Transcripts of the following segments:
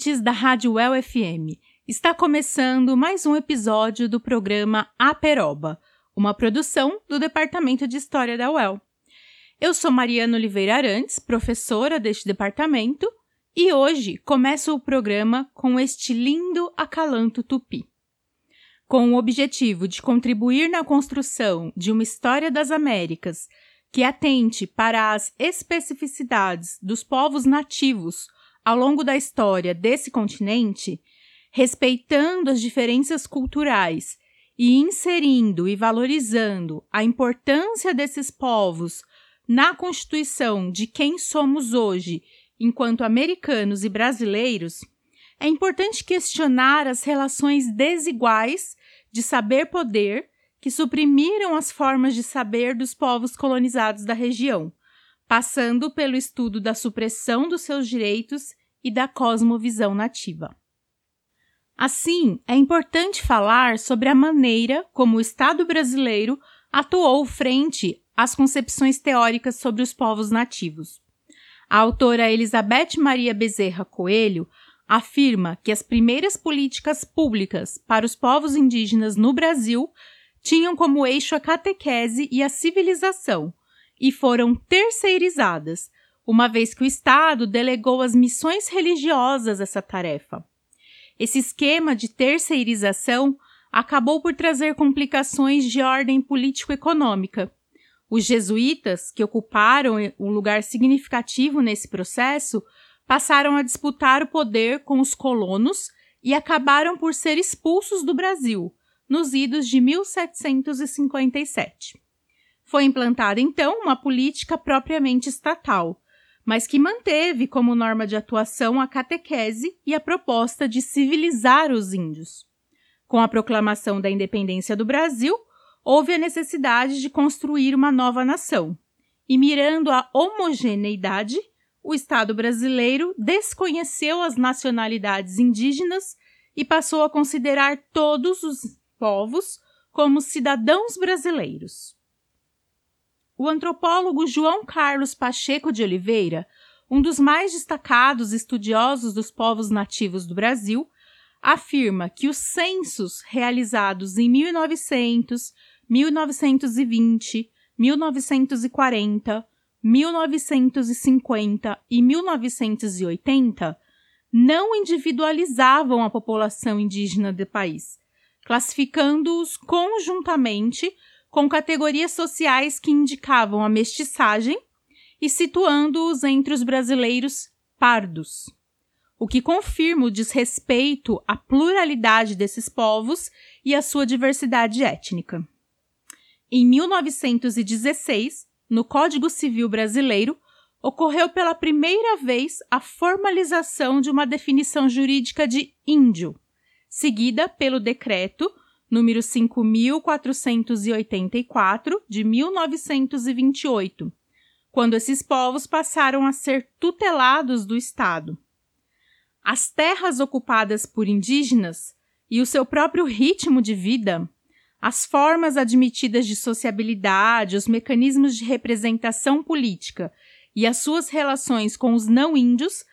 Ouvintes da Rádio Well FM. Está começando mais um episódio do programa Aperoba, uma produção do Departamento de História da UEL. Eu sou Mariana Oliveira Arantes, professora deste departamento, e hoje começo o programa com este lindo acalanto tupi. Com o objetivo de contribuir na construção de uma história das Américas que atente para as especificidades dos povos nativos ao longo da história desse continente, respeitando as diferenças culturais e inserindo e valorizando a importância desses povos na constituição de quem somos hoje enquanto americanos e brasileiros, é importante questionar as relações desiguais de saber-poder que suprimiram as formas de saber dos povos colonizados da região, passando pelo estudo da supressão dos seus direitos e da cosmovisão nativa. Assim, é importante falar sobre a maneira como o Estado brasileiro atuou frente às concepções teóricas sobre os povos nativos. A autora Elizabeth Maria Bezerra Coelho afirma que as primeiras políticas públicas para os povos indígenas no Brasil tinham como eixo a catequese e a civilização e foram terceirizadas, uma vez que o Estado delegou às missões religiosas essa tarefa. Esse esquema de terceirização acabou por trazer complicações de ordem político-econômica. Os jesuítas, que ocuparam um lugar significativo nesse processo, passaram a disputar o poder com os colonos e acabaram por ser expulsos do Brasil, nos idos de 1757. Foi implantada então uma política propriamente estatal, mas que manteve como norma de atuação a catequese e a proposta de civilizar os índios. Com a proclamação da independência do Brasil, houve a necessidade de construir uma nova nação. E mirando a homogeneidade, o Estado brasileiro desconheceu as nacionalidades indígenas e passou a considerar todos os povos como cidadãos brasileiros. O antropólogo João Carlos Pacheco de Oliveira, um dos mais destacados estudiosos dos povos nativos do Brasil, afirma que os censos realizados em 1900, 1920, 1940, 1950 e 1980 não individualizavam a população indígena do país, classificando-os conjuntamente com categorias sociais que indicavam a mestiçagem e situando-os entre os brasileiros pardos, o que confirma o desrespeito à pluralidade desses povos e à sua diversidade étnica. Em 1916, no Código Civil Brasileiro, ocorreu pela primeira vez a formalização de uma definição jurídica de índio, seguida pelo decreto número 5484 de 1928, quando esses povos passaram a ser tutelados do Estado. As terras ocupadas por indígenas e o seu próprio ritmo de vida as formas admitidas de sociabilidade, os mecanismos de representação política e as suas relações com os não índios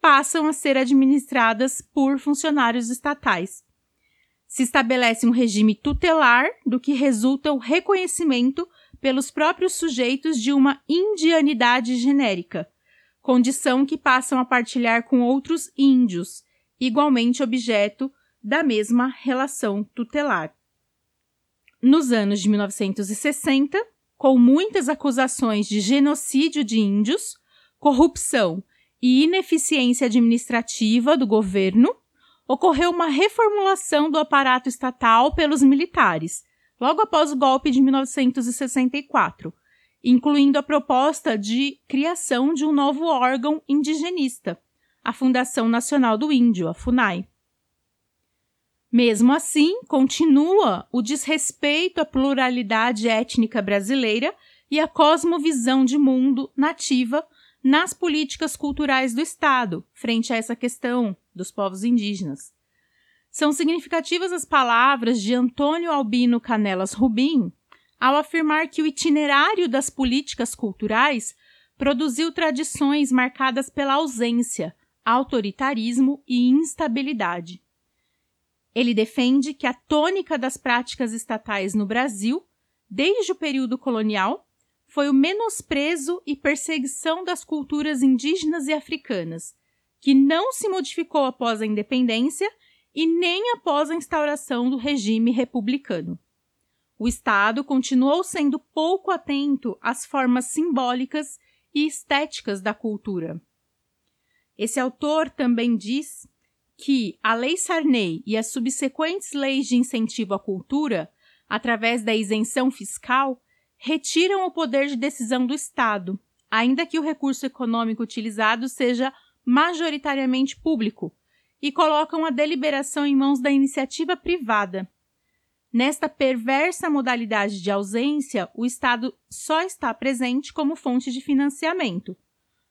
passam a ser administradas por funcionários estatais. Se estabelece um regime tutelar do que resulta o reconhecimento pelos próprios sujeitos de uma indianidade genérica, condição que passam a partilhar com outros índios, igualmente objeto da mesma relação tutelar. Nos anos de 1960, com muitas acusações de genocídio de índios, corrupção e ineficiência administrativa do governo, ocorreu uma reformulação do aparato estatal pelos militares, logo após o golpe de 1964, incluindo a proposta de criação de um novo órgão indigenista, a Fundação Nacional do Índio, a FUNAI. Mesmo assim, continua o desrespeito à pluralidade étnica brasileira e à cosmovisão de mundo nativa nas políticas culturais do Estado, frente a essa questão dos povos indígenas. São significativas as palavras de Antônio Albino Canelas Rubim ao afirmar que o itinerário das políticas culturais produziu tradições marcadas pela ausência, autoritarismo e instabilidade. Ele defende que a tônica das práticas estatais no Brasil, desde o período colonial, foi o menosprezo e perseguição das culturas indígenas e africanas, que não se modificou após a independência e nem após a instauração do regime republicano. O Estado continuou sendo pouco atento às formas simbólicas e estéticas da cultura. Esse autor também diz que a Lei Sarney e as subsequentes leis de incentivo à cultura, através da isenção fiscal, retiram o poder de decisão do Estado, ainda que o recurso econômico utilizado seja majoritariamente público, e colocam a deliberação em mãos da iniciativa privada. Nesta perversa modalidade de ausência, o Estado só está presente como fonte de financiamento.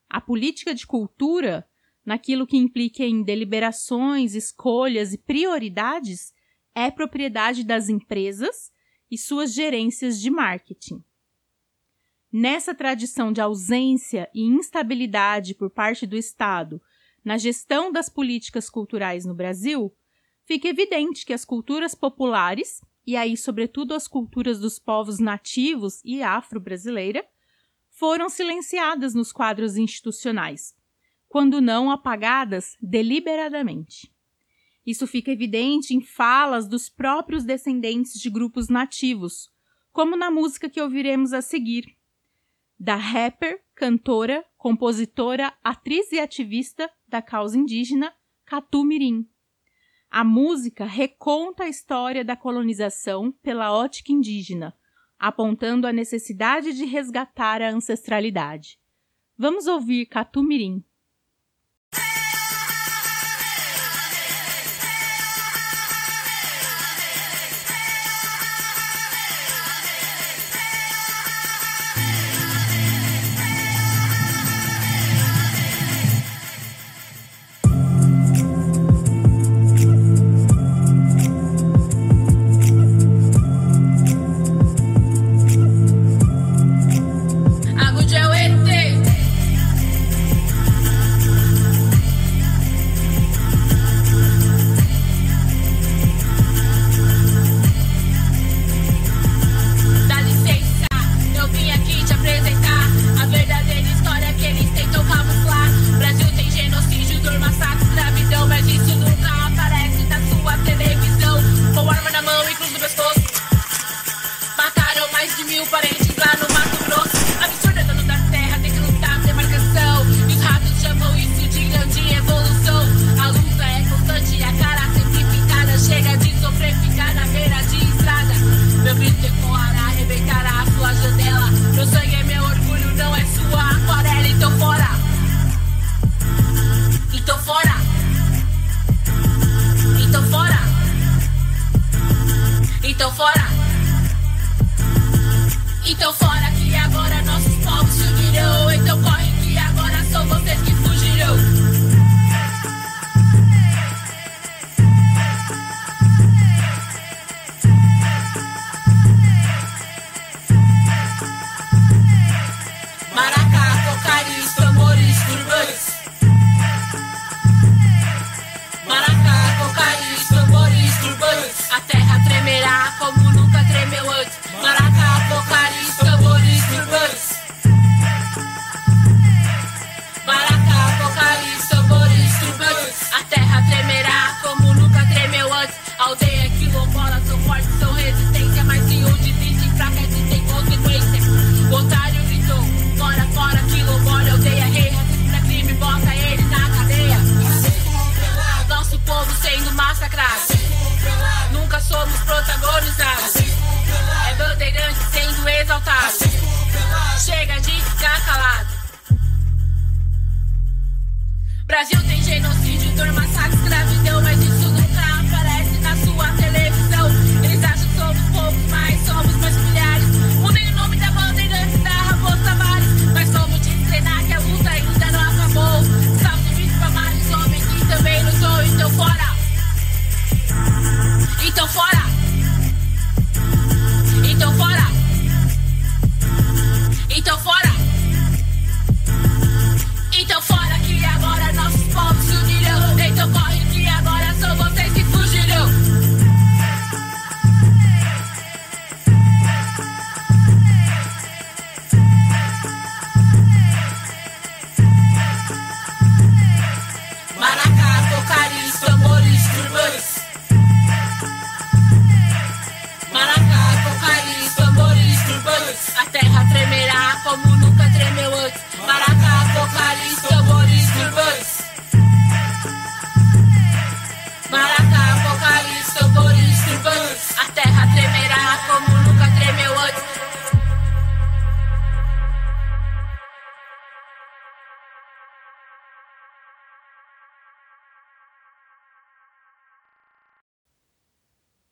A política de cultura naquilo que implica em deliberações, escolhas e prioridades, é propriedade das empresas e suas gerências de marketing. Nessa tradição de ausência e instabilidade por parte do Estado na gestão das políticas culturais no Brasil, fica evidente que as culturas populares, e aí, sobretudo, as culturas dos povos nativos e afro-brasileira, foram silenciadas nos quadros institucionais, quando não apagadas deliberadamente. Isso fica evidente em falas dos próprios descendentes de grupos nativos, como na música que ouviremos a seguir, da rapper, cantora, compositora, atriz e ativista da causa indígena Catu Mirim. A música reconta a história da colonização pela ótica indígena, apontando a necessidade de resgatar a ancestralidade. Vamos ouvir Catu Mirim.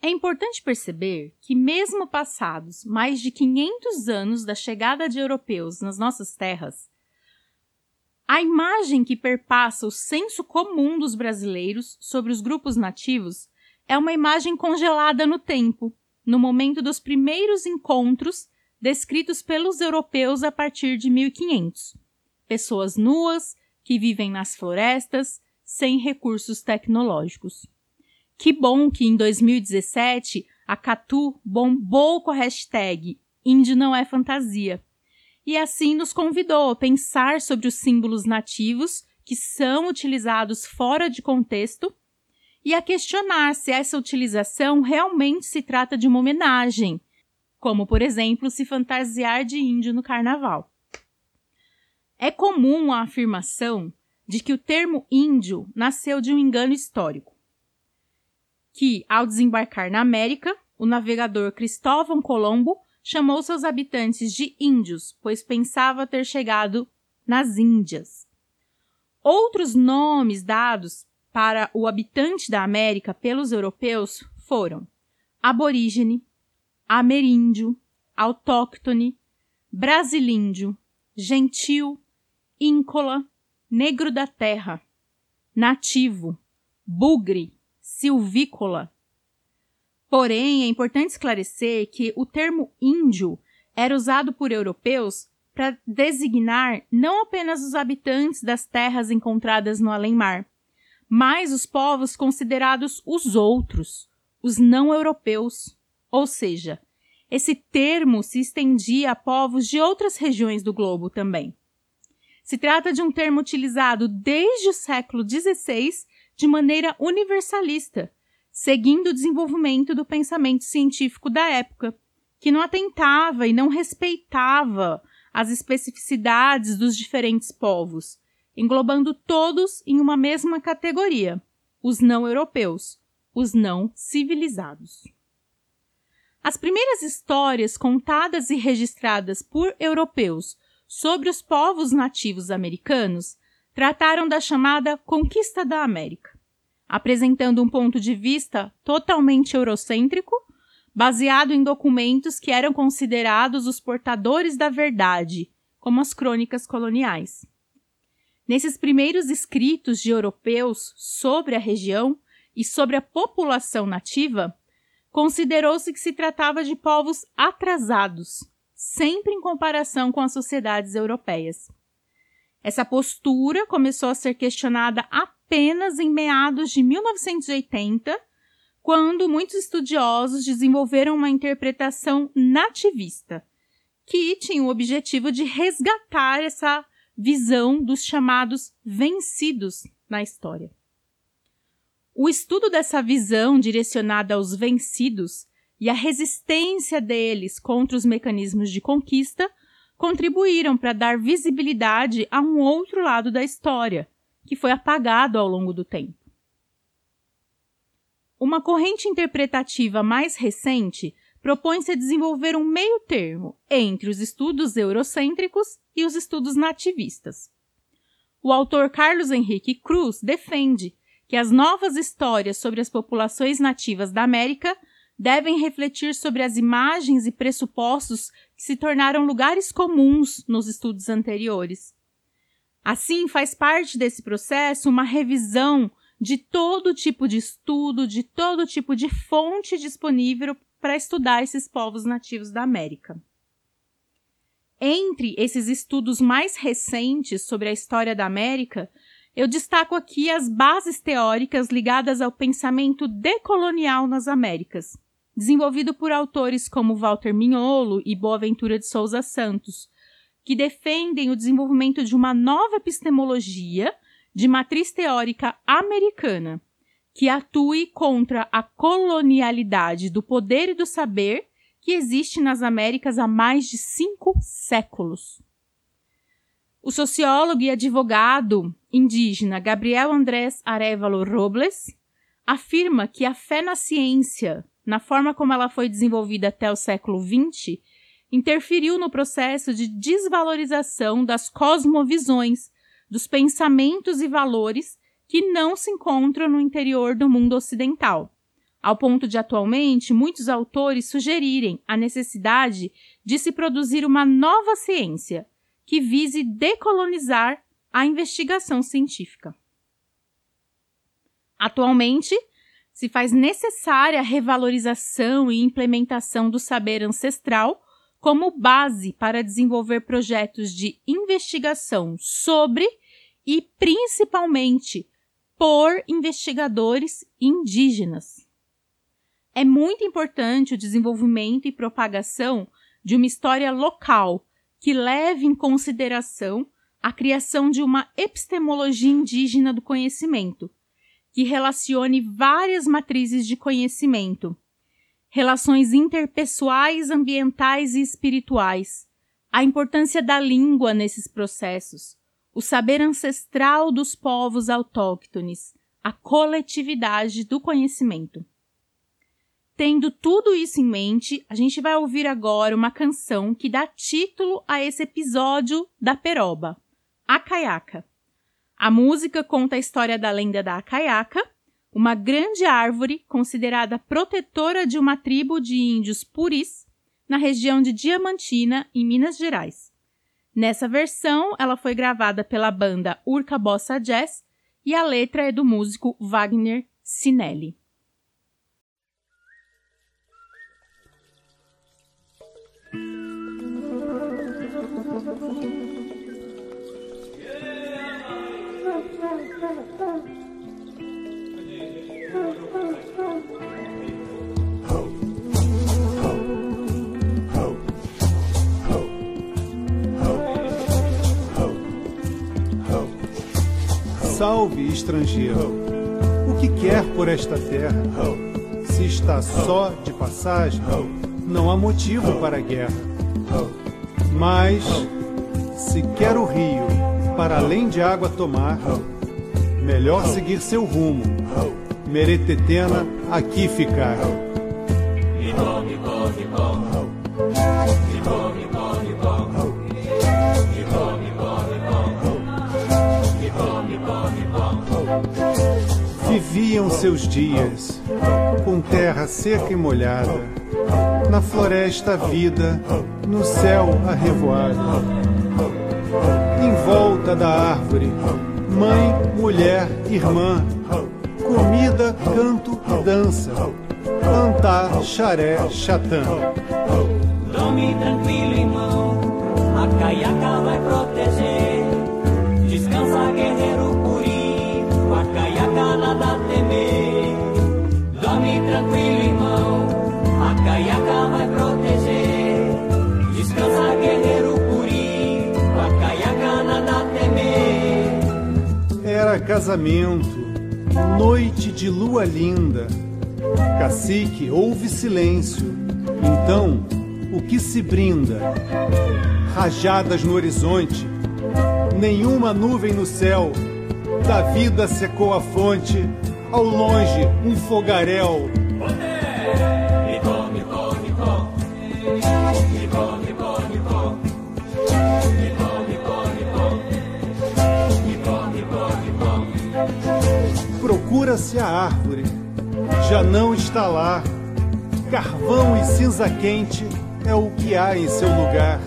É importante perceber que, mesmo passados mais de 500 anos da chegada de europeus nas nossas terras, a imagem que perpassa o senso comum dos brasileiros sobre os grupos nativos é uma imagem congelada no tempo, no momento dos primeiros encontros descritos pelos europeus a partir de 1500. Pessoas nuas que vivem nas florestas, sem recursos tecnológicos. Que bom que em 2017 a Catu bombou com a hashtag Índio não é fantasia. E assim nos convidou a pensar sobre os símbolos nativos que são utilizados fora de contexto e a questionar se essa utilização realmente se trata de uma homenagem, como, por exemplo, se fantasiar de índio no carnaval. É comum a afirmação de que o termo índio nasceu de um engano histórico que, ao desembarcar na América, o navegador Cristóvão Colombo chamou seus habitantes de índios, pois pensava ter chegado nas Índias. Outros nomes dados para o habitante da América pelos europeus foram aborígene, ameríndio, autóctone, brasilíndio, gentil, íncola, negro da terra, nativo, bugre, silvícola. Porém, é importante esclarecer que o termo índio era usado por europeus para designar não apenas os habitantes das terras encontradas no além-mar, mas os povos considerados os outros, os não europeus. Ou seja, esse termo se estendia a povos de outras regiões do globo também. Se trata de um termo utilizado desde o século XVI de maneira universalista, seguindo o desenvolvimento do pensamento científico da época, que não atentava e não respeitava as especificidades dos diferentes povos, englobando todos em uma mesma categoria, os não europeus, os não civilizados. As primeiras histórias contadas e registradas por europeus sobre os povos nativos americanos trataram da chamada Conquista da América, apresentando um ponto de vista totalmente eurocêntrico, baseado em documentos que eram considerados os portadores da verdade, como as crônicas coloniais. Nesses primeiros escritos de europeus sobre a região e sobre a população nativa, considerou-se que se tratava de povos atrasados, sempre em comparação com as sociedades europeias. Essa postura começou a ser questionada apenas em meados de 1980, quando muitos estudiosos desenvolveram uma interpretação nativista, que tinha o objetivo de resgatar essa visão dos chamados vencidos na história. O estudo dessa visão direcionada aos vencidos e a resistência deles contra os mecanismos de conquista contribuíram para dar visibilidade a um outro lado da história, que foi apagado ao longo do tempo. Uma corrente interpretativa mais recente propõe-se a desenvolver um meio termo entre os estudos eurocêntricos e os estudos nativistas. O autor Carlos Henrique Cruz defende que as novas histórias sobre as populações nativas da América devem refletir sobre as imagens e pressupostos se tornaram lugares comuns nos estudos anteriores. Assim, faz parte desse processo uma revisão de todo tipo de estudo, de todo tipo de fonte disponível para estudar esses povos nativos da América. Entre esses estudos mais recentes sobre a história da América, eu destaco aqui as bases teóricas ligadas ao pensamento decolonial nas Américas, desenvolvido por autores como Walter Mignolo e Boaventura de Souza Santos, que defendem o desenvolvimento de uma nova epistemologia de matriz teórica americana, que atue contra a colonialidade do poder e do saber que existe nas Américas há mais de cinco séculos. O sociólogo e advogado indígena Gabriel Andrés Arevalo Robles afirma que a fé na ciência, na forma como ela foi desenvolvida até o século XX, interferiu no processo de desvalorização das cosmovisões, dos pensamentos e valores que não se encontram no interior do mundo ocidental, ao ponto de atualmente muitos autores sugerirem a necessidade de se produzir uma nova ciência que vise decolonizar a investigação científica. Atualmente, se faz necessária a revalorização e implementação do saber ancestral como base para desenvolver projetos de investigação sobre e principalmente por investigadores indígenas. É muito importante o desenvolvimento e propagação de uma história local que leve em consideração a criação de uma epistemologia indígena do conhecimento, que relacione várias matrizes de conhecimento, relações interpessoais, ambientais e espirituais, a importância da língua nesses processos, o saber ancestral dos povos autóctones, a coletividade do conhecimento. Tendo tudo isso em mente, a gente vai ouvir agora uma canção que dá título a esse episódio da Peroba, A Caiaca. A música conta a história da lenda da Acaiaca, uma grande árvore considerada protetora de uma tribo de índios puris na região de Diamantina, em Minas Gerais. Nessa versão, ela foi gravada pela banda Urca Bossa Jazz e a letra é do músico Wagner Sinelli. Salve, estrangeiro. O que quer por esta terra? Se está só de passagem, não há motivo para a guerra. Mas, se quer o rio para além de água tomar, melhor seguir seu rumo. Meretetena, aqui ficar. Viviam seus dias com terra seca e molhada, na floresta a vida, no céu a revoada. Em volta da árvore, mãe, mulher, irmã, comida, canto e dança, cantar, xaré, chatã. Dorme tranquilo, irmão, a caiaca vai proteger. Casamento, noite de lua linda. Cacique, houve silêncio. Então, o que se brinda? Rajadas no horizonte, nenhuma nuvem no céu. Da vida secou a fonte, ao longe um fogaréu. Procura-se a árvore, já não está lá. Carvão e cinza quente é o que há em seu lugar.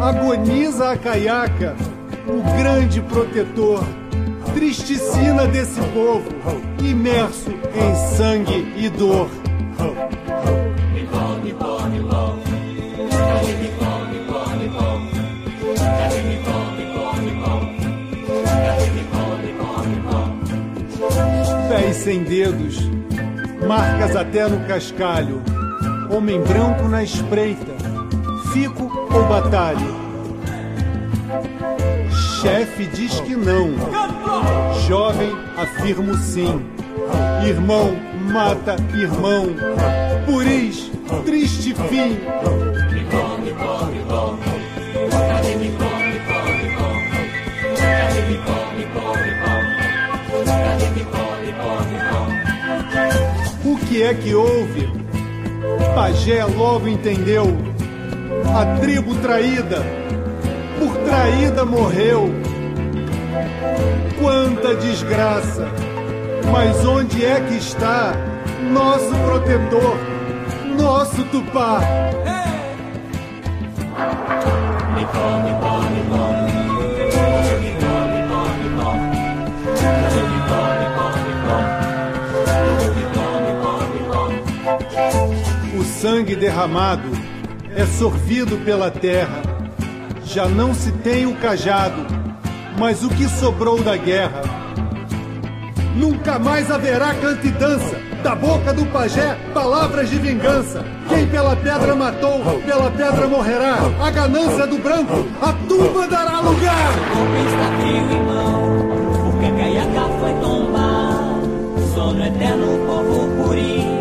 Agoniza a caiaca, o grande protetor, tristicina desse povo, imerso em sangue e dor. Sem dedos, marcas até no cascalho, homem branco na espreita, fico ou batalho. Chefe diz que não, jovem afirma sim. Irmão mata irmão, puris, triste fim. O que é que houve? Pajé logo entendeu. A tribo traída, por traída morreu. Quanta desgraça! Mas onde é que está nosso protetor, nosso Tupá? O sangue derramado é sorvido pela terra. Já não se tem o cajado, mas o que sobrou da guerra. Nunca mais haverá canto e dança. Da boca do pajé, palavras de vingança. Quem pela pedra matou, pela pedra morrerá. A ganância do branco, a tumba dará lugar. Está frio, irmão, porque caiaca foi tombar. Sono eterno, povo puri.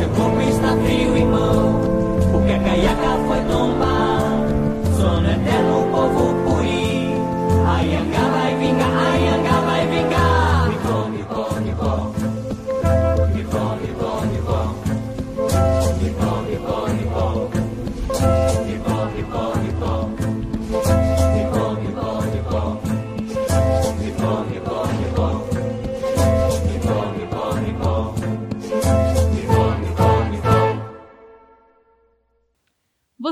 Seu corpo está frio, irmão, porque a caiaca foi tombar. Sono eterno, povo puri. A Yanga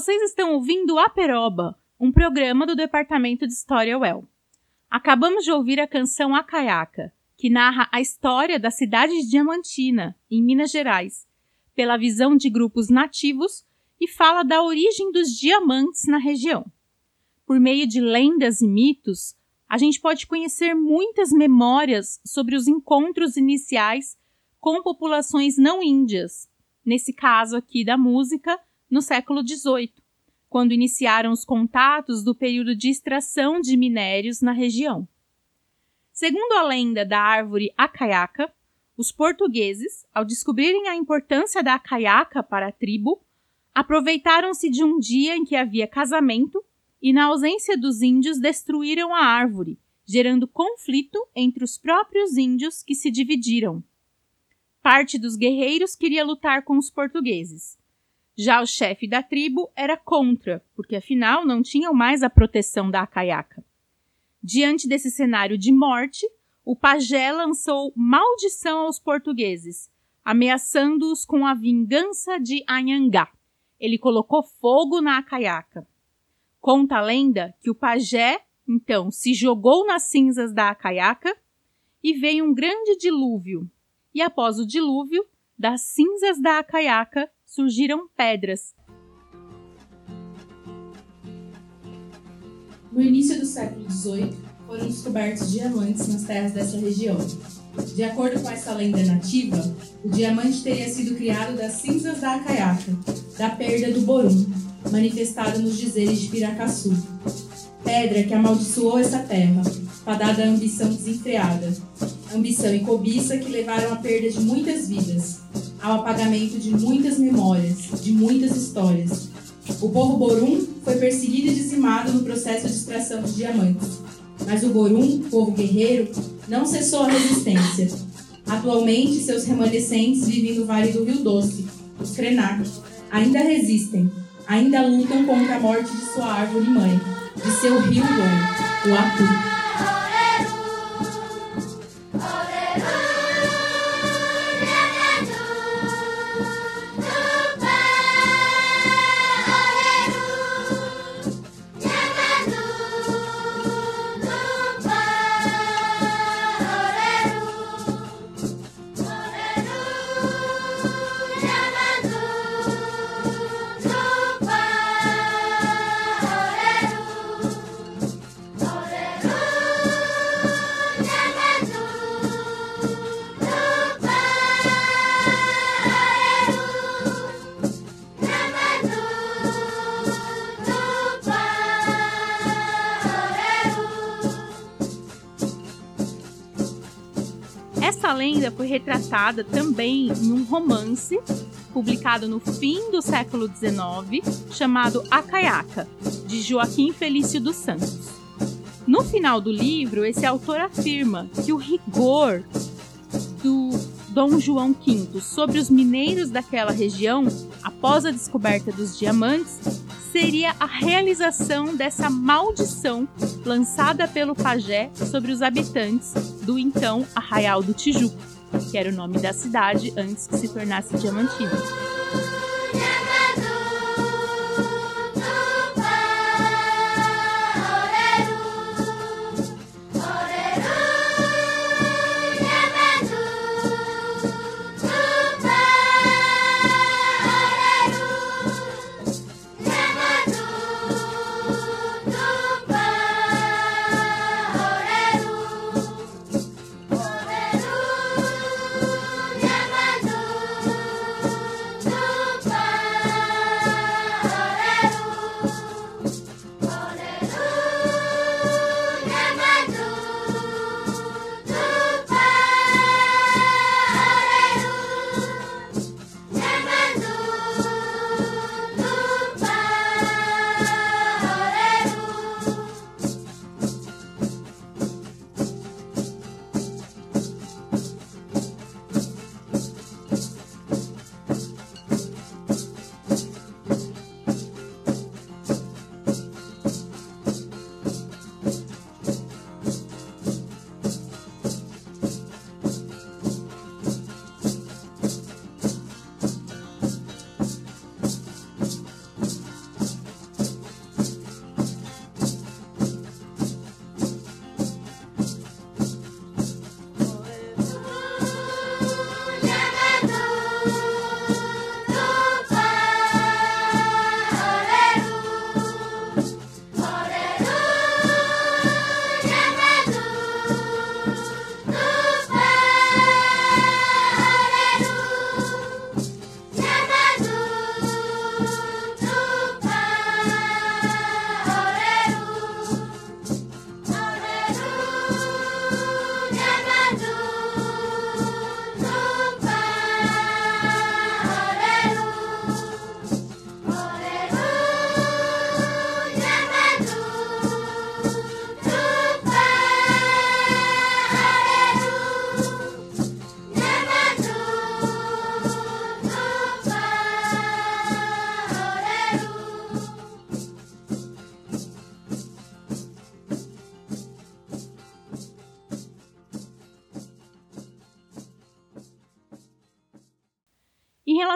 Vocês estão ouvindo Aperoba, um programa do Departamento de História UEL. Acabamos de ouvir a canção Acaiaca, que narra a história da cidade de Diamantina, em Minas Gerais, pela visão de grupos nativos e fala da origem dos diamantes na região. Por meio de lendas e mitos, a gente pode conhecer muitas memórias sobre os encontros iniciais com populações não índias, nesse caso aqui da música, no século XVIII, quando iniciaram os contatos do período de extração de minérios na região. Segundo a lenda da árvore acaiaca, os portugueses, ao descobrirem a importância da acaiaca para a tribo, aproveitaram-se de um dia em que havia casamento e, na ausência dos índios, destruíram a árvore, gerando conflito entre os próprios índios que se dividiram. Parte dos guerreiros queria lutar com os portugueses. Já o chefe da tribo era contra, porque afinal não tinham mais a proteção da acaiaca. Diante desse cenário de morte, o pajé lançou maldição aos portugueses, ameaçando-os com a vingança de Anhangá. Ele colocou fogo na acaiaca. Conta a lenda que o pajé, então, se jogou nas cinzas da acaiaca e veio um grande dilúvio. E após o dilúvio, das cinzas da acaiaca surgiram pedras. No início do século XVIII, foram descobertos diamantes nas terras dessa região. De acordo com essa lenda nativa, o diamante teria sido criado das cinzas da acaiaca, da perda do borum, manifestada nos dizeres de Piracaçu. Pedra que amaldiçoou essa terra, fadada à ambição desenfreada. Ambição e cobiça que levaram à perda de muitas vidas, ao apagamento de muitas memórias, de muitas histórias. O povo Borum foi perseguido e dizimado no processo de extração de diamantes. Mas o Borum, povo guerreiro, não cessou a resistência. Atualmente, seus remanescentes vivem no Vale do Rio Doce, os Krenak. Ainda resistem, ainda lutam contra a morte de sua árvore mãe, de seu rio mãe, o Atu. Foi retratada também em um romance publicado no fim do século XIX, chamado Acaiaca, de Joaquim Felício dos Santos. No final do livro, esse autor afirma que o rigor do Dom João V sobre os mineiros daquela região, após a descoberta dos diamantes, seria a realização dessa maldição lançada pelo pajé sobre os habitantes do então Arraial do Tijuco, que era o nome da cidade antes que se tornasse Diamantina.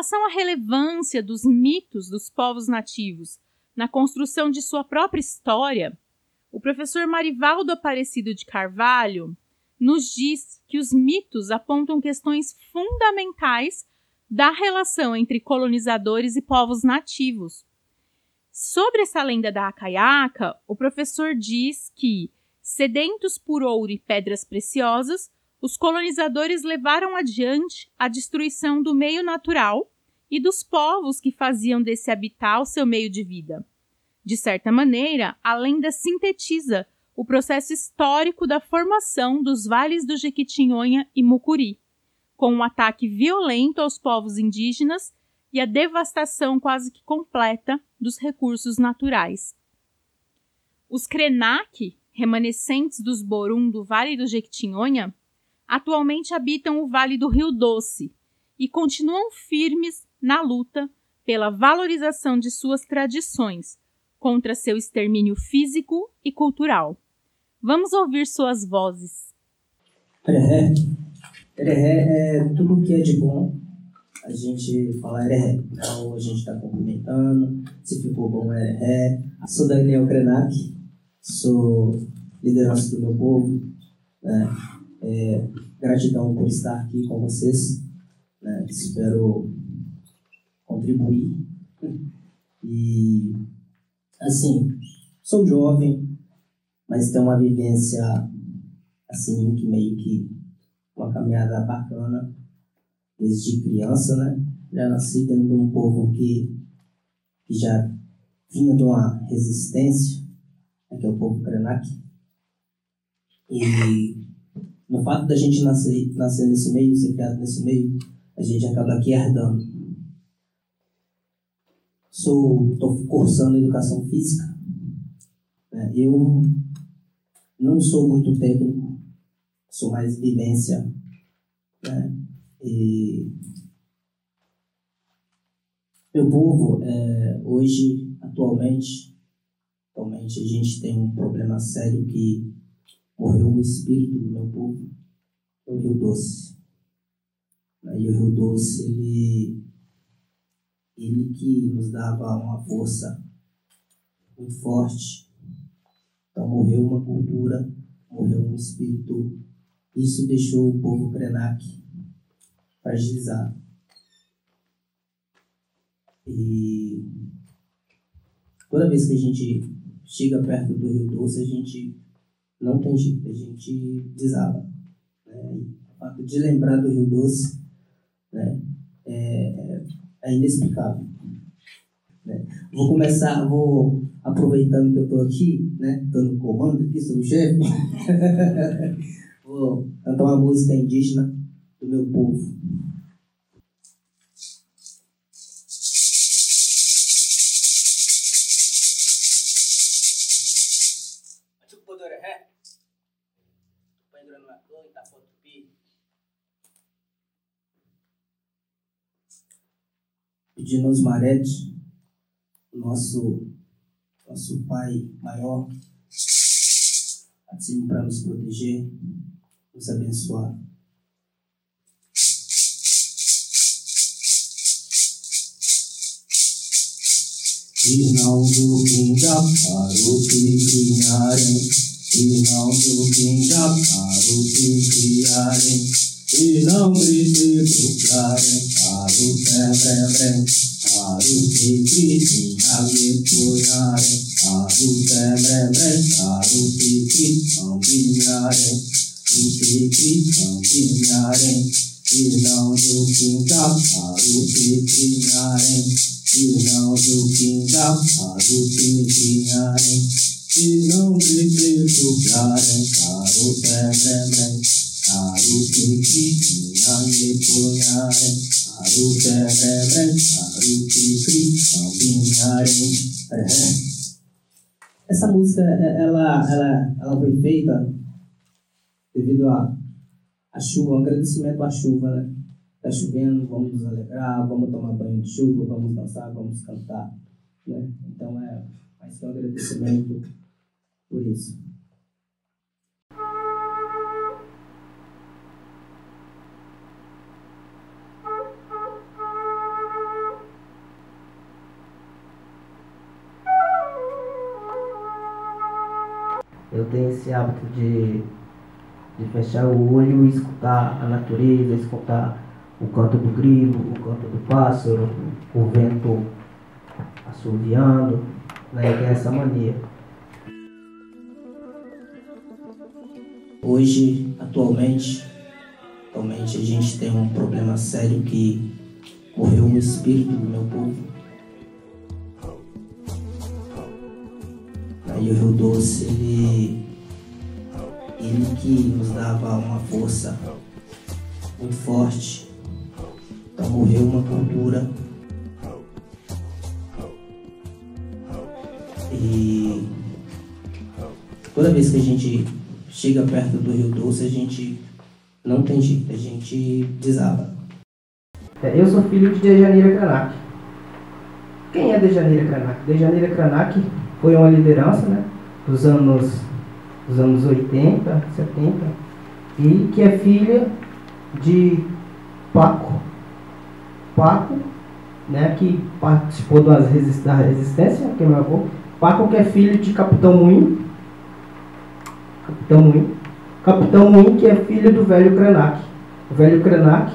Relação à relevância dos mitos dos povos nativos na construção de sua própria história, o professor Marivaldo Aparecido de Carvalho nos diz que os mitos apontam questões fundamentais da relação entre colonizadores e povos nativos. Sobre essa lenda da Acaiaca, o professor diz que, sedentos por ouro e pedras preciosas, os colonizadores levaram adiante a destruição do meio natural e dos povos que faziam desse habitat o seu meio de vida. De certa maneira, a lenda sintetiza o processo histórico da formação dos vales do Jequitinhonha e Mucuri, com um ataque violento aos povos indígenas e a devastação quase que completa dos recursos naturais. Os Krenak, remanescentes dos Borum do Vale do Jequitinhonha, atualmente habitam o Vale do Rio Doce e continuam firmes na luta pela valorização de suas tradições contra seu extermínio físico e cultural. Vamos ouvir suas vozes. Erehé. Erehé é tudo que é de bom. A gente fala erehé. Então a gente está cumprimentando. Se ficou bom, erehé. Sou Daniel Krenak. Sou liderança do meu povo. Né? É, gratidão por estar aqui com vocês. Né? Espero contribuir. E, assim, sou jovem, mas tenho uma vivência, assim, que meio que uma caminhada bacana desde criança, né? Já nasci dentro de um povo que, que já vinha de uma resistência, né? que é o povo Krenak. E no fato da gente nascer, nascer nesse meio, ser criado nesse meio, a gente acaba aqui herdando. Sou, estou cursando educação física. Né? Eu não sou muito técnico, sou mais vivência. Né? E meu povo, é, hoje, atualmente, atualmente a gente tem um problema sério que morreu um espírito do meu povo, é o Rio Doce. E o Rio Doce, ele, ele que nos dava uma força muito forte. Então morreu uma cultura, morreu um espírito. Isso deixou o povo Krenak fragilizado. E toda vez que a gente chega perto do Rio Doce, a gente não tem jeito, a gente desaba. Né? O fato de lembrar do Rio Doce é, inexplicável. Né? Vou começar, vou aproveitando que eu estou aqui, né, dando comando aqui, sou o chefe, vou cantar uma música indígena do meu povo. Pedindo aos Marete, nosso, nosso Pai maior, assim para nos proteger, nos abençoar. Irmão do Kinga, para o que criarem, irmão do Kinga, para o que criarem, e não grite procurarem, para o brem, Aru Tikri Age Puyare Aru Temre Aru Tikri Ambinyare Aru Tikri Ambinyare Irnão do Quintal Aru Tikri Nhare Irnão do Quintal Aru Tikri Nhare Irnão Tikri Tupiare Aru Temre Aru Tikri Nhare Puyare essa música, ela, ela, ela foi feita devido a, a chuva, um agradecimento à chuva, né? Tá chovendo, vamos nos alegrar, vamos tomar banho de chuva, vamos dançar, vamos cantar, né? Então é mais que um agradecimento por isso. Tenho esse hábito de, de fechar o olho e escutar a natureza, escutar o canto do grilo, o canto do pássaro, o vento assoviando, né? Eu tenho essa mania. Hoje, atualmente, atualmente a gente tem um problema sério que correu no espírito do meu povo. Aí o Rio Doce, ele, ele que nos dava uma força muito forte. Então morreu uma cultura e toda vez que a gente chega perto do Rio Doce, a gente não tem jeito, a gente desaba. É, eu sou filho de Dejaneira Krenak. Quem é Dejaneira Krenak? Dejaneira Krenak foi uma liderança né, dos, anos, dos anos 80, 70, e que é filha de Paco. Paco, né, que participou das resist da resistência, que é meu avô. Paco que é filho de Capitão Moinho. Capitão Moinho. Capitão Moinho que é filho do velho Krenak. O velho Krenak.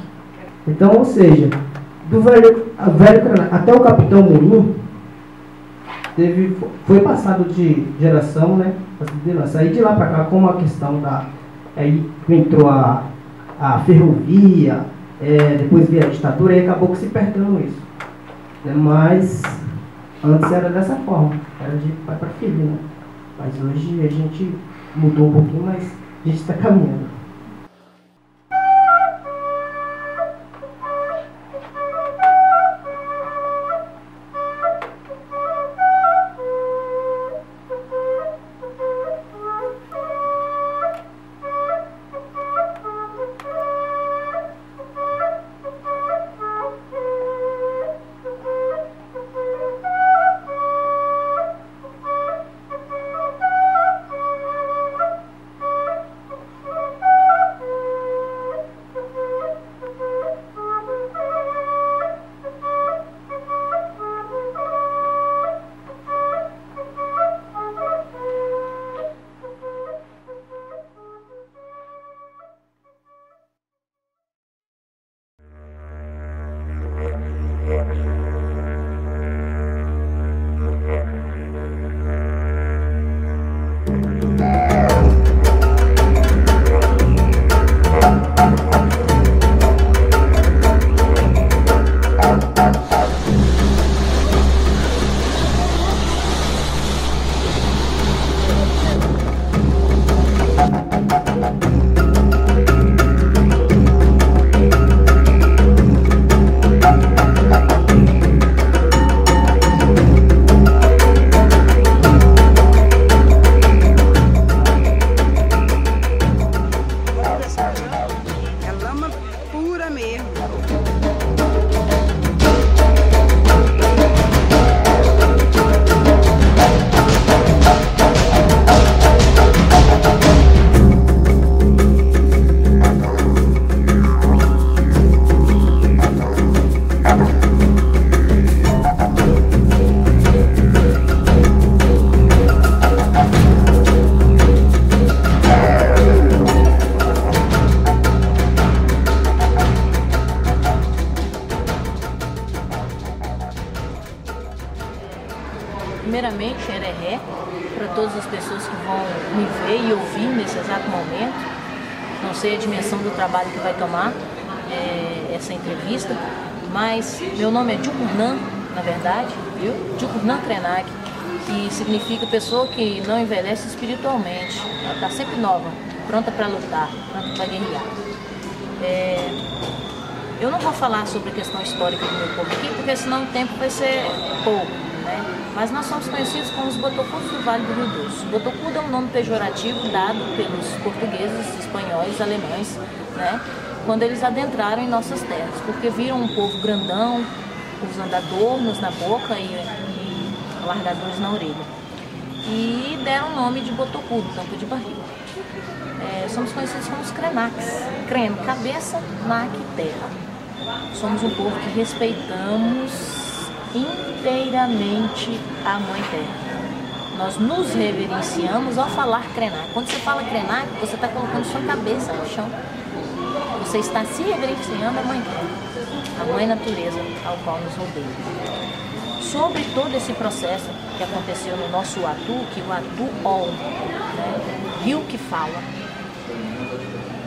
Então, ou seja, do velho, velho Krenak até o Capitão Moinho, teve, foi passado de geração, né? Aí de lá para cá, como a questão da. Aí entrou a, a ferrovia, é, depois veio a ditadura, e acabou que se perdendo isso. Né? Mas antes era dessa forma, era de pai para filho, né? Mas hoje a gente mudou um pouquinho, mas a gente está caminhando. Que vai tomar é, essa entrevista, mas meu nome é Djukurnan, na verdade, viu? Djukurnan Krenak, que significa pessoa que não envelhece espiritualmente. Ela está sempre nova, pronta para lutar, pronta para guerrear. É, eu não vou falar sobre a questão histórica do meu povo aqui, porque senão o tempo vai ser pouco né? Mas nós somos conhecidos como os botocudos do Vale do Rio Doce. Botocudo é um nome pejorativo dado pelos portugueses, espanhóis, alemães, né? Quando eles adentraram em nossas terras, porque viram um povo grandão, usando adornos na boca e, e alargadores na orelha. E deram o nome de botocudo, tampo de barriga. É, somos conhecidos como os Krenax. Creme, cabeça, nac, terra. Somos um povo que respeitamos inteiramente a Mãe Terra. Nós nos reverenciamos ao falar Krenak. Quando você fala Krenak, você está colocando sua cabeça no chão. Você está se reverenciando à Mãe a Mãe Natureza, ao qual nos rodeia. Sobre todo esse processo que aconteceu no nosso Atu, que o Atu Ol, né, rio que fala,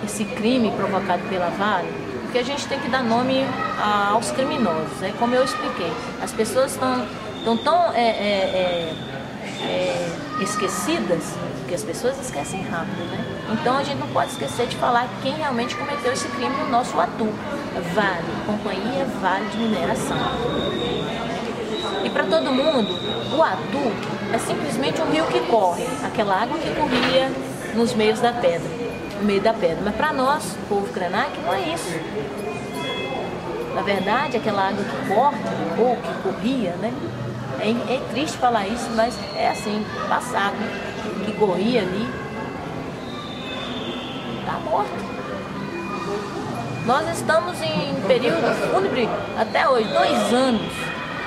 esse crime provocado pela Vale, porque a gente tem que dar nome a, aos criminosos. É como eu expliquei. As pessoas estão tão, tão é, é, é, é, esquecidas que as pessoas esquecem rápido, né? Então a gente não pode esquecer de falar quem realmente cometeu esse crime no nosso Atu. Vale, Companhia Vale de Mineração. E para todo mundo, o Atu é simplesmente um rio que corre, aquela água que corria nos meios da pedra, no meio da pedra. Mas para nós, povo Krenak, não é isso. Na verdade, aquela água que corre, ou que corria, né? É, é triste falar isso, mas é assim, passado, que corria ali, está morto. Nós estamos em período fúnebre até hoje, dois anos,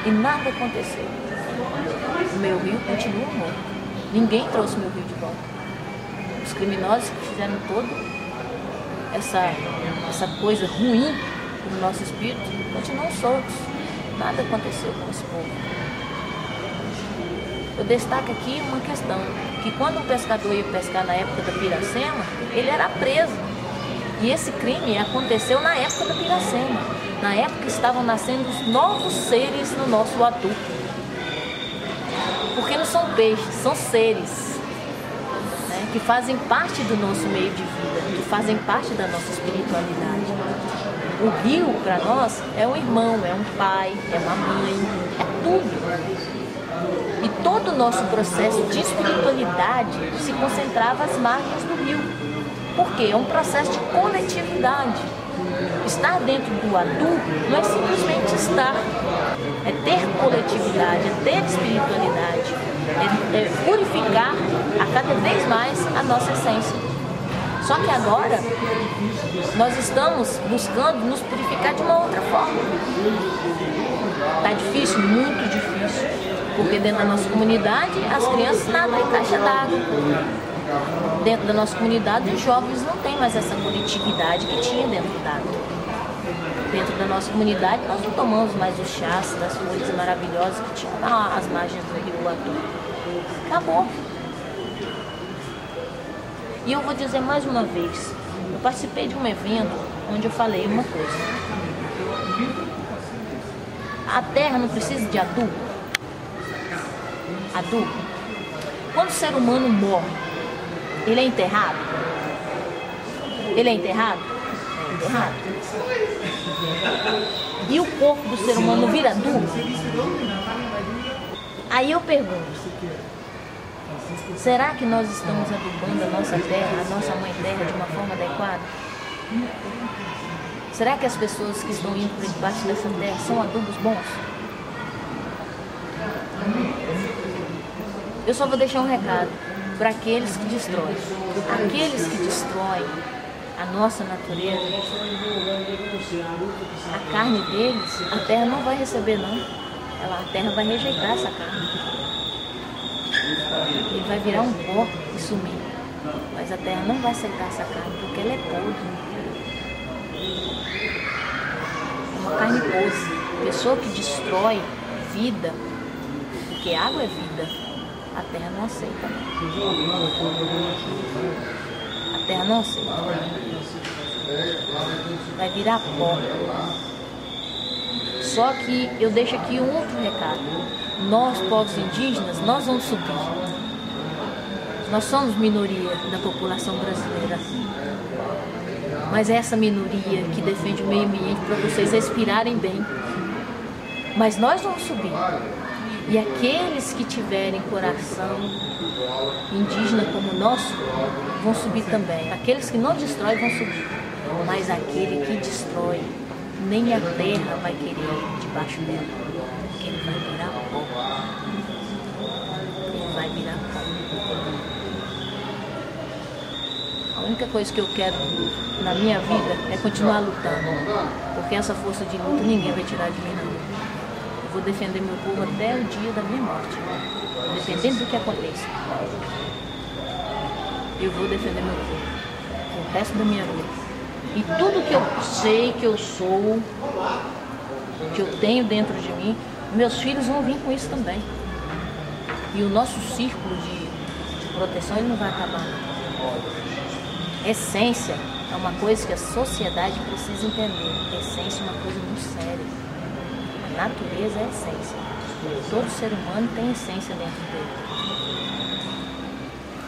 e nada aconteceu. O meu rio continua morto. Ninguém trouxe meu rio de volta. Os criminosos que fizeram toda essa, essa coisa ruim no nosso espírito continuam soltos. Nada aconteceu com esse povo. Eu destaco aqui uma questão, que quando o pescador ia pescar na época da Piracema, ele era preso. E esse crime aconteceu na época da Piracema, na época estavam nascendo os novos seres no nosso atu. Porque não são peixes, são seres né, que fazem parte do nosso meio de vida, que fazem parte da nossa espiritualidade. O rio, para nós, é um irmão, é um pai, é uma mãe, é tudo. E todo o nosso processo de espiritualidade se concentrava às margens do rio. Porque é um processo de coletividade. Estar dentro do adulto não é simplesmente estar, é ter coletividade, é ter espiritualidade, é, é purificar a cada vez mais a nossa essência. Só que agora nós estamos buscando nos purificar de uma outra forma. Tá difícil, muito difícil. Porque dentro da nossa comunidade as crianças nadam em caixa d'água. Dentro da nossa comunidade os jovens não têm mais essa coletividade que tinha dentro d'água. Dentro da nossa comunidade nós não tomamos mais os chás das folhas maravilhosas que tinham às margens do rio Atu. Acabou. E eu vou dizer mais uma vez, eu participei de um evento onde eu falei uma coisa. A terra não precisa de adubo adubo. Quando o ser humano morre, ele é enterrado? Ele é enterrado? É enterrado. E o corpo do ser humano vira adubo? Aí eu pergunto, será que nós estamos adubando a nossa terra, a nossa mãe terra de uma forma adequada? Será que as pessoas que estão indo para debaixo dessa terra são adubos bons? Eu só vou deixar um recado para aqueles que destroem. Aqueles que destroem a nossa natureza, a carne deles, a terra não vai receber não. Ela, a terra vai rejeitar essa carne. Ele vai virar um pó e sumir. Mas a terra não vai aceitar essa carne porque ela é podre. É uma carne podre. Pessoa que destrói vida, porque água é vida a terra não aceita. A terra não aceita. Vai virar pó. Só que eu deixo aqui um outro recado. Nós, povos indígenas, nós vamos subir. Nós somos minoria da população brasileira. Mas é essa minoria que defende o meio ambiente para vocês respirarem bem. Mas nós vamos subir. E aqueles que tiverem coração indígena como o nosso vão subir também. Aqueles que não destroem vão subir. Mas aquele que destrói, nem a terra vai querer debaixo dela. Porque ele vai virar pó. Ele vai virar pó. A única coisa que eu quero na minha vida é continuar lutando. Porque essa força de luta ninguém vai tirar de mim não vou defender meu povo até o dia da minha morte. independente do que aconteça. Eu vou defender meu povo o resto da minha vida. E tudo que eu sei que eu sou, que eu tenho dentro de mim, meus filhos vão vir com isso também. E o nosso círculo de, de proteção ele não vai acabar. Essência é uma coisa que a sociedade precisa entender. Essência é uma coisa muito séria. Natureza é essência. Todo ser humano tem essência dentro dele.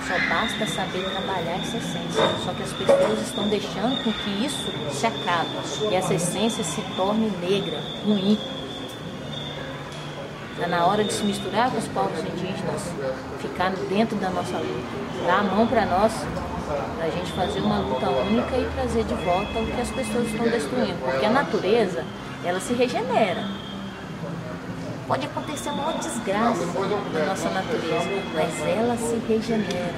Só basta saber trabalhar essa essência. Só que as pessoas estão deixando com que isso se acabe e essa essência se torne negra, ruim. Está na hora de se misturar com os povos indígenas, ficar dentro da nossa luta, dar a mão para nós, para a gente fazer uma luta única e trazer de volta o que as pessoas estão destruindo. Porque a natureza, ela se regenera. Pode acontecer uma desgraça na nossa natureza, mas ela se regenera.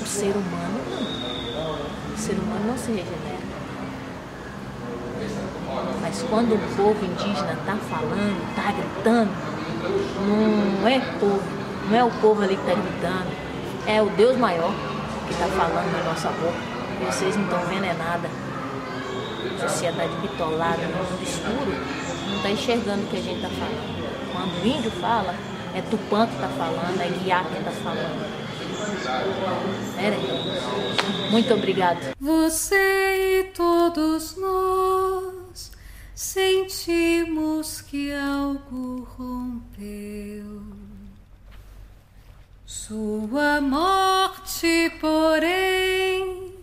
O ser humano não. O ser humano não se regenera. Mas quando o povo indígena está falando, está gritando, não é povo, não é o povo ali que está gritando, é o Deus maior que está falando na nossa boca. Vocês não estão vendo é nada. Sociedade bitolada, no mundo escuro, não está enxergando o que a gente está falando. Quando o índio fala, é Tupã que está falando, é Guiá que está falando. Era Muito obrigado. Você e todos nós sentimos que algo rompeu. Sua morte, porém,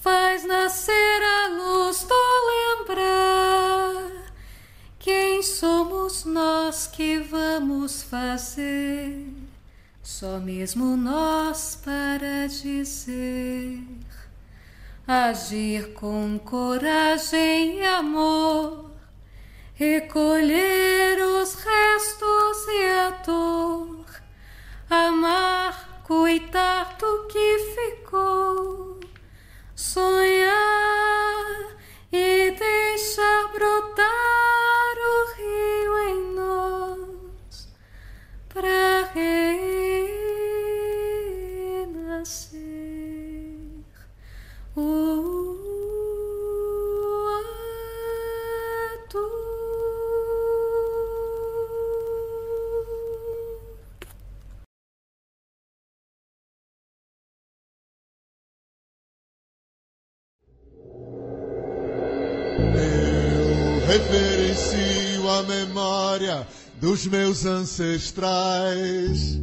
faz nascer a luz do lembrar. Quem somos nós que vamos fazer? Só mesmo nós para dizer. Agir com coragem e amor, recolher os restos e a dor, amar, cuidar do que ficou, sonhar e deixar brotar o rio dos meus ancestrais.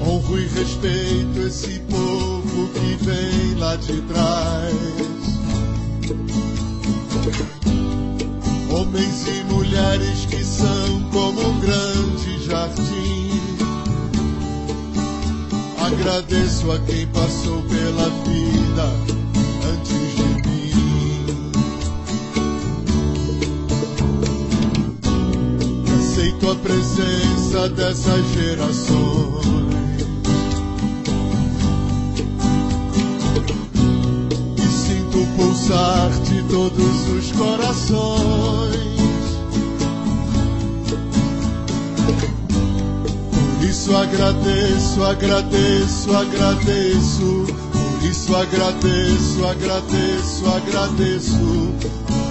Honro e respeito esse povo que vem lá de trás. Homens e mulheres que são como um grande jardim. Agradeço a quem passou pela vida Aceito a presença dessas gerações. E sinto pulsar de todos os corações. Por isso agradeço, agradeço, agradeço. Por isso agradeço, agradeço, agradeço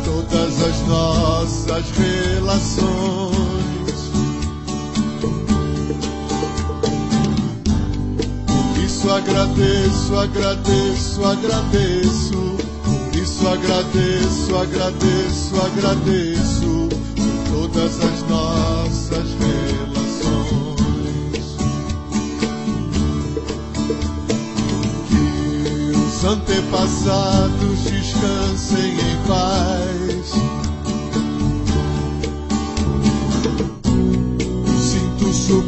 todas as nossas relações. Isso agradeço, agradeço, agradeço. Por isso agradeço, agradeço, agradeço todas as nossas relações. Que os antepassados descansem em paz.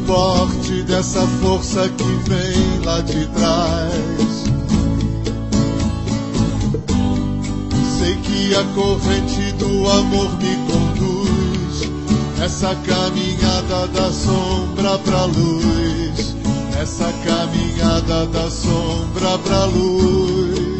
Suporte dessa força que vem lá de trás. Sei que a corrente do amor me conduz essa caminhada da sombra pra luz, essa caminhada da sombra pra luz.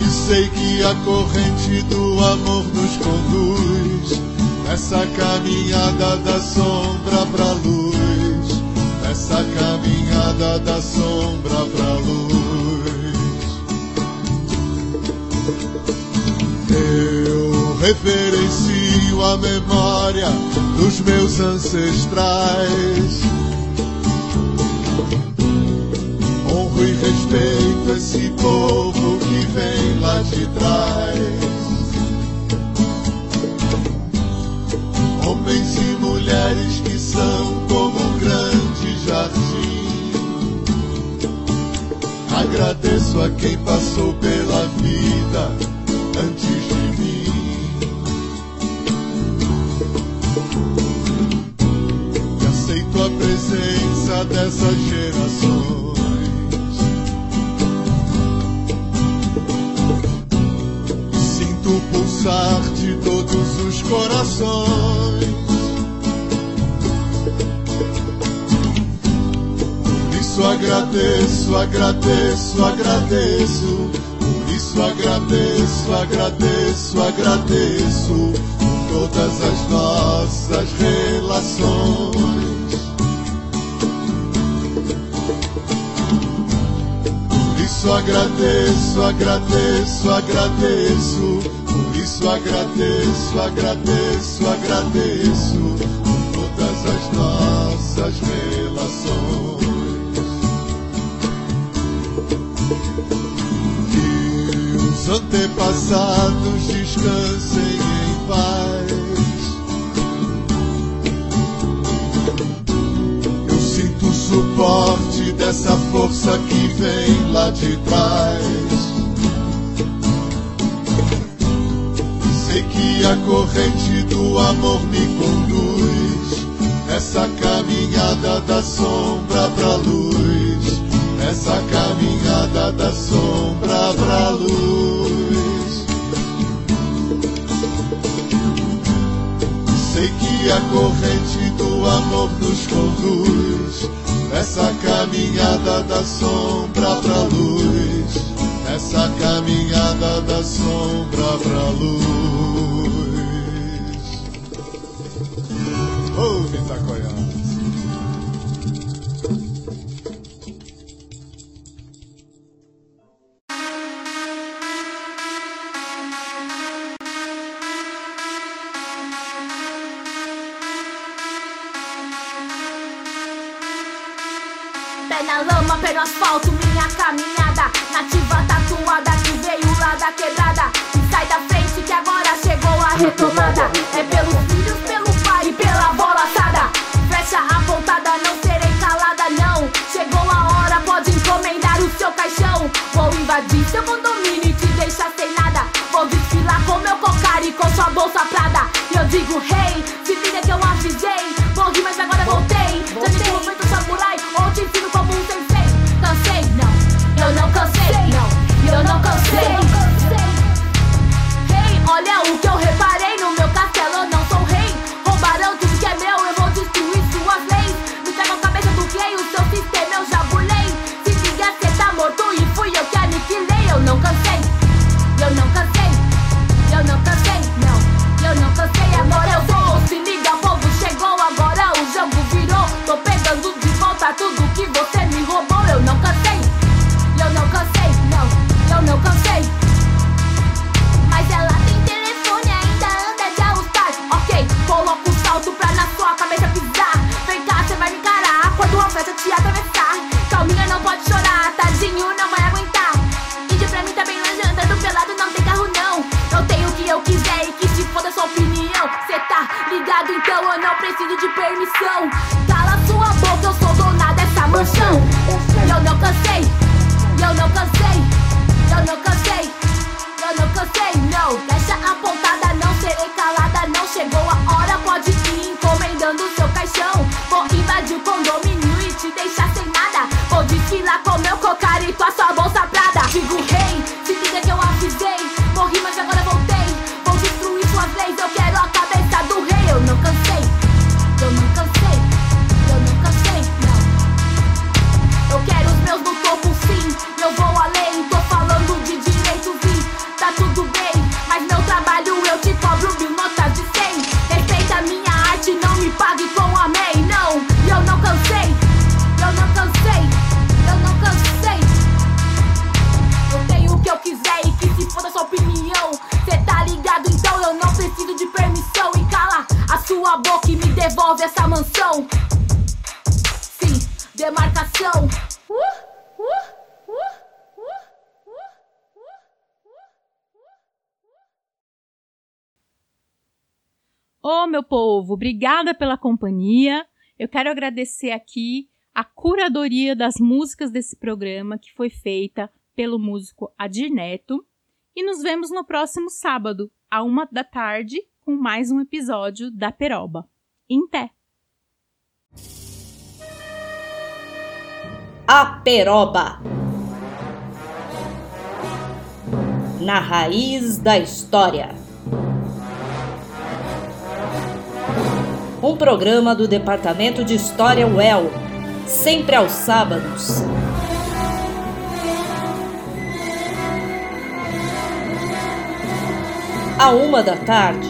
E sei que a corrente do amor nos conduz nessa caminhada da sombra pra luz, nessa caminhada da sombra pra luz. Eu referencio a memória dos meus ancestrais. Honro e respeito esse povo que vem lá de trás. Mulheres que são como um grande jardim. Agradeço a quem passou pela vida antes de mim. E aceito a presença dessas gerações. Sinto o pulsar de todos os corações. Agradeço, agradeço, agradeço. Por isso agradeço, agradeço, agradeço por todas as nossas relações. Por isso agradeço, agradeço, agradeço. Por isso agradeço, agradeço, agradeço por todas as nossas relações. Antepassados descansem em paz. Eu sinto o suporte dessa força que vem lá de trás. Sei que a corrente do amor me conduz nessa caminhada da sombra pra luz, nessa caminhada da sombra pra luz. Sei que a corrente do amor nos conduz nessa caminhada da sombra pra luz, nessa caminhada da sombra pra luz. Oh, Vitacoiás. Pé na lama, pé no asfalto, minha caminhada. Nativa tatuada que veio lá da quebrada. E sai da frente que agora chegou a retomada. É pelos filhos, pelo pai e pela bola assada. Fecha a pontada, não serei calada não. Chegou a hora, pode encomendar o seu caixão. Vou invadir seu condomínio e te deixar sem nada. Vou desfilar com meu cocar e com sua bolsa prada. E eu digo, hey, se liga que eu avisei. Morri, mas agora eu Ô, meu povo, obrigada pela companhia. Eu quero agradecer aqui a curadoria das músicas desse programa, que foi feita pelo músico Adir Neto. E nos vemos no próximo sábado, à uma da tarde, com mais um episódio da Peroba. Em té! A Peroba. Na raiz da história. Um programa do Departamento de História UEL, sempre aos sábados. À uma da tarde.